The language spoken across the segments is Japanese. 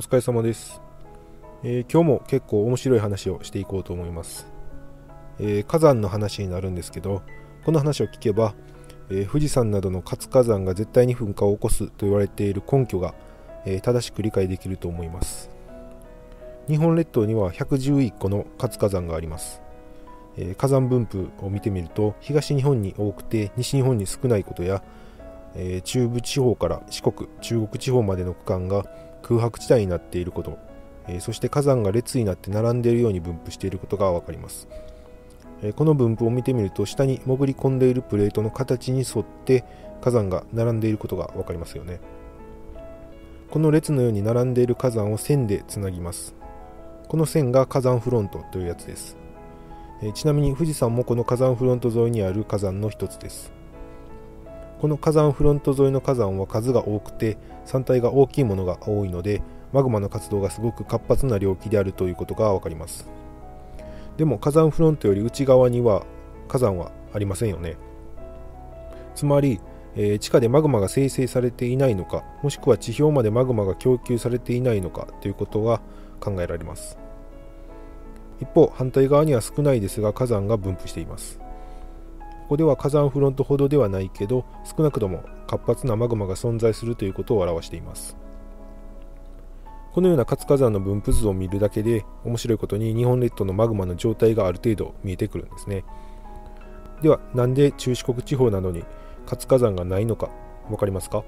お疲れ様です、えー、今日も結構面白い話をしていこうと思います、えー、火山の話になるんですけどこの話を聞けば、えー、富士山などの活火山が絶対に噴火を起こすと言われている根拠が、え正しく理解できると思います。日本列島には111個の活火山があります、え火山分布を見てみると東日本に多くて西日本に少ないことやえ、中部地方から四国中国地方までの区間が空白地帯になっていること、えー、そして火山が列になって並んでいるように分布していることが分かります、えー、この分布を見てみると下に潜り込んでいるプレートの形に沿って火山が並んでいることが分かりますよね。この列のように並んでいる火山を線でつなぎます。この線が火山フロントというやつです、えちなみに富士山もこの火山フロント沿いにある火山の一つです。この火山フロント沿いの火山は数が多くて山体が大きいものが多いのでマグマの活動がすごく活発な領域であるということが分かります。でも火山フロントより内側には火山はありませんよね。つまり、えー、地下でマグマが生成されていないのかもしくは地表までマグマが供給されていないのかということが考えられます。一方反対側には少ないですが火山が分布しています。ここでは火山フロントほどではないけど少なくとも活発なマグマが存在するということを表しています。このような活火山の分布図を見るだけで面白いことに日本列島のマグマの状態がある程度見えてくるんですね。ではなんで中四国地方などに活火山がないのか分かりますか、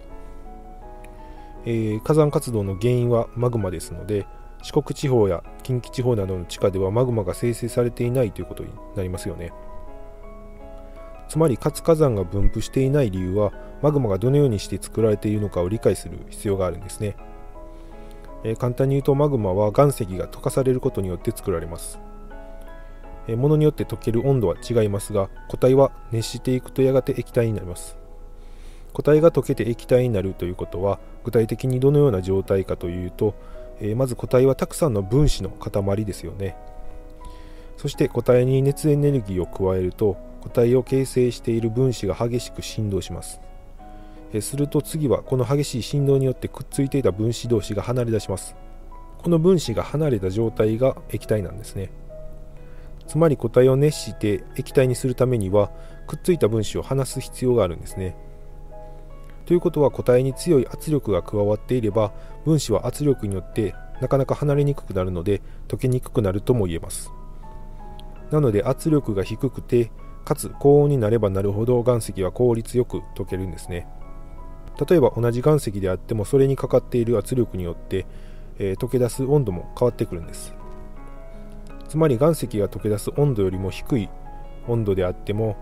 えー、火山活動の原因はマグマですので四国地方や近畿地方などの地下ではマグマが生成されていないということになりますよね。つまり活火山が分布していない理由はマグマがどのようにして作られているのかを理解する必要があるんですね、えー、簡単に言うとマグマは岩石が溶かされることによって作られます、えー、物によって溶ける温度は違いますが固体は熱していくとやがて液体になります。固体が溶けて液体になるということは具体的にどのような状態かというと、えー、まず固体はたくさんの分子の塊ですよね。そして固体に熱エネルギーを加えると固体を形成している分子が激しく振動します。すると次はこの激しい振動によってくっついていた分子同士が離れ出します。この分子が離れた状態が液体なんですね。つまり固体を熱して液体にするためにはくっついた分子を離す必要があるんですね。ということは固体に強い圧力が加わっていれば分子は圧力によってなかなか離れにくくなるので溶けにくくなるとも言えます。なので圧力が低くてかつ高温になればなるほど岩石は効率よく溶けるんですね。例えば同じ岩石であってもそれにかかっている圧力によって、えー、溶け出す温度も変わってくるんです。つまり岩石が溶け出す温度よりも低い温度であっても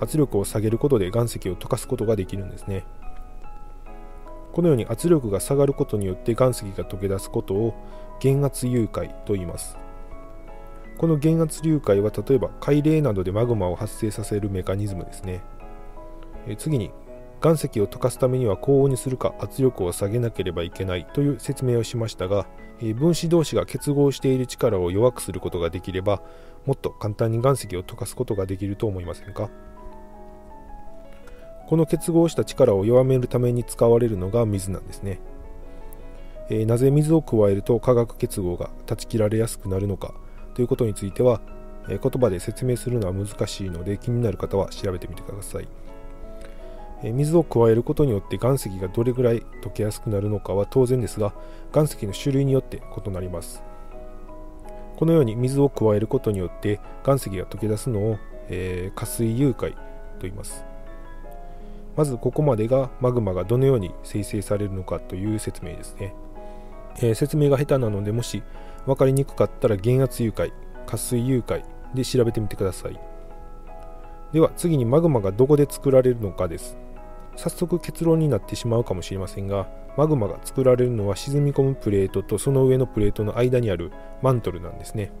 圧力を下げることで岩石を溶かすことができるんですね。このように圧力が下がることによって岩石が溶け出すことを減圧融解と言います。この減圧流解は例えば海嶺などでマグマを発生させるメカニズムですね。え次に岩石を溶かすためには高温にするか圧力を下げなければいけないという説明をしましたが分子同士が結合している力を弱くすることができればもっと簡単に岩石を溶かすことができると思いませんか？この結合した力を弱めるために使われるのが水なんですね、えなぜ水を加えると化学結合が断ち切られやすくなるのか。ということについては、え言葉で説明するのは難しいので気になる方は調べてみてください、え水を加えることによって岩石がどれぐらい溶けやすくなるのかは当然ですが岩石の種類によって異なります。このように水を加えることによって岩石が溶け出すのを、えー、加水融解と言います。まずここまでがマグマがどのように生成されるのかという説明ですね、えー、説明が下手なのでもし分かりにくかったら減圧融解加水融解で調べてみてください。では次にマグマがどこで作られるのかです。早速結論になってしまうかもしれませんがマグマが作られるのは沈み込むプレートとその上のプレートの間にあるマントルなんですね。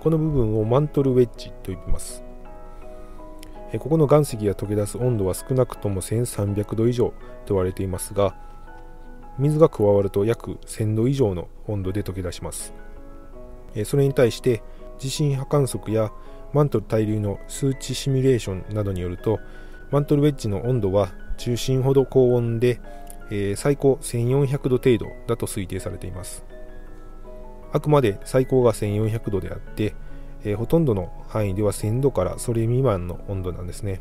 この部分をマントルウェッジと呼びます。ここの岩石が溶け出す温度は少なくとも1300度以上と言われていますが水が加わると約1000度以上の温度で溶け出します。それに対して地震波観測やマントル対流の数値シミュレーションなどによるとマントルウェッジの温度は中心ほど高温でえ、最高1400度程度だと推定されています。あくまで最高が1400度であって、え、ほとんどの範囲では1000度からそれ未満の温度なんですね、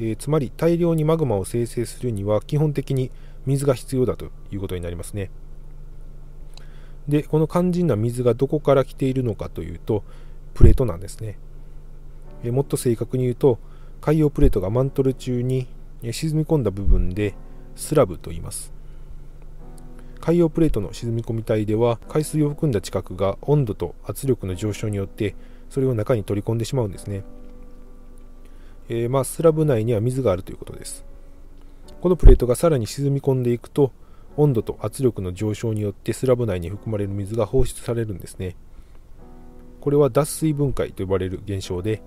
え、つまり大量にマグマを生成するには基本的に水が必要だということになりますね。でこの肝心な水がどこから来ているのかというとプレートなんですね、えもっと正確に言うと海洋プレートがマントル中に沈み込んだ部分でスラブと言います。海洋プレートの沈み込み帯では海水を含んだ地殻が温度と圧力の上昇によってそれを中に取り込んでしまうんですね、えー、まあ、スラブ内には水があるということです。このプレートがさらに沈み込んでいくと温度と圧力の上昇によってスラブ内に含まれる水が放出されるんですね。これは脱水分解と呼ばれる現象で、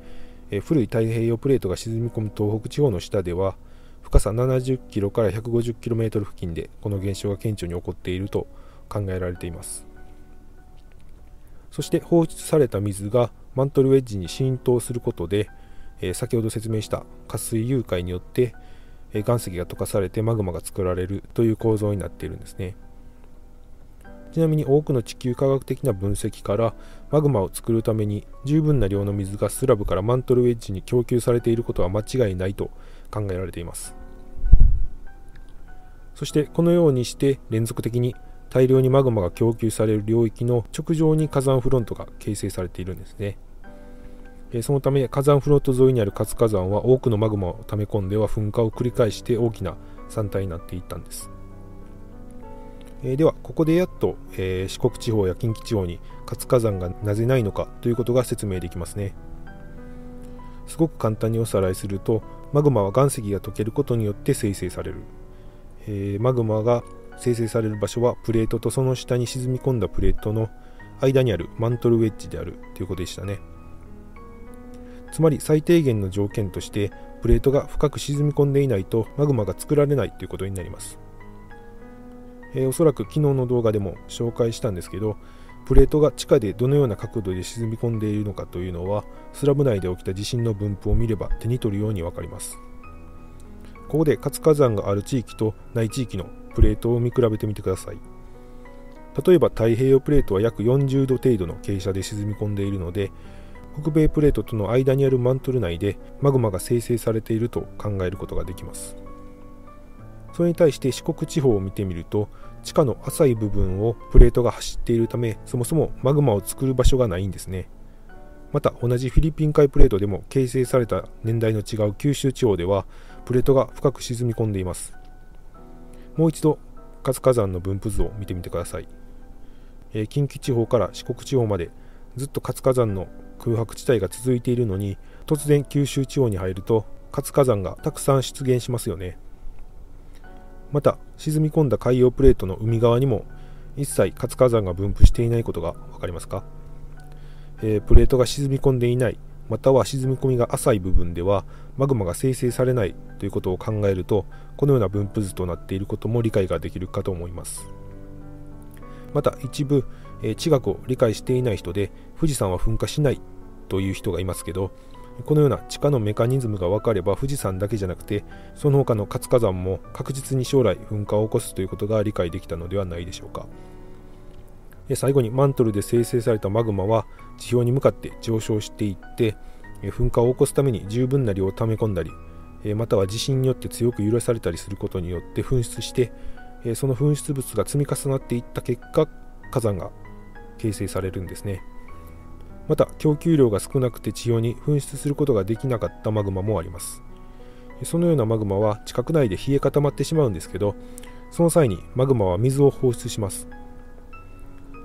え、古い太平洋プレートが沈み込む東北地方の下では深さ70キロから150キロメートル付近でこの現象が顕著に起こっていると考えられています。そして放出された水がマントルウェッジに浸透することで、え、先ほど説明した加水融解によって、え、岩石が溶かされてマグマが作られるという構造になっているんですね。ちなみに多くの地球科学的な分析からマグマを作るために十分な量の水がスラブからマントルウェッジに供給されていることは間違いないと考えられています。そしてこのようにして連続的に大量にマグマが供給される領域の直上に火山フロントが形成されているんですね。そのため火山フロント沿いにある活火山は多くのマグマを溜め込んでは噴火を繰り返して大きな山体になっていったんです。えではここでやっと、え四国地方や近畿地方に活火山がなぜないのかということが説明できますね。すごく簡単におさらいするとマグマは岩石が溶けることによって生成される。えー、マグマが生成される場所はプレートとその下に沈み込んだプレートの間にあるマントルウェッジであるということでしたね。つまり最低限の条件としてプレートが深く沈み込んでいないとマグマが作られないということになります、えー、おそらく昨日の動画でも紹介したんですけどプレートが地下でどのような角度で沈み込んでいるのかというのはスラブ内で起きた地震の分布を見れば手に取るように分かります。ここで活火山がある地域とない地域のプレートを見比べてみてください。例えば太平洋プレートは約40度程度の傾斜で沈み込んでいるので北米プレートとの間にあるマントル内でマグマが生成されていると考えることができます。それに対して四国地方を見てみると地下の浅い部分をプレートが走っているためそもそもマグマを作る場所がないんですね。また同じフィリピン海プレートでも形成された年代の違う九州地方ではプレートが深く沈み込んでいます。もう一度活火山の分布図を見てみてください、え、近畿地方から四国地方までずっと活火山の空白地帯が続いているのに突然九州地方に入ると活火山がたくさん出現しますよね。また沈み込んだ海洋プレートの海側にも一切活火山が分布していないことが分かりますか、えー、プレートが沈み込んでいないまたは沈み込みが浅い部分ではマグマが生成されないということを考えるとこのような分布図となっていることも理解ができるかと思います。また一部、え、地学を理解していない人で富士山は噴火しないという人がいますけどこのような地下のメカニズムが分かれば富士山だけじゃなくてその他の活火山も確実に将来噴火を起こすということが理解できたのではないでしょうか。最後にマントルで生成されたマグマは地表に向かって上昇していって噴火を起こすために十分な量を溜め込んだりまたは地震によって強く揺らされたりすることによって噴出してその噴出物が積み重なっていった結果火山が形成されるんですね。また供給量が少なくて地表に噴出することができなかったマグマもあります。そのようなマグマは地殻内で冷え固まってしまうんですけどその際にマグマは水を放出します。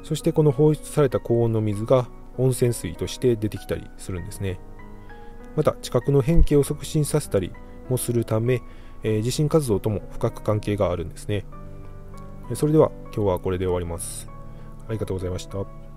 そしてこの放出された高温の水が温泉水として出てきたりするんですね。また地殻の変形を促進させたりもするため、えー、地震活動とも深く関係があるんですね。それでは今日はこれで終わります。ありがとうございました。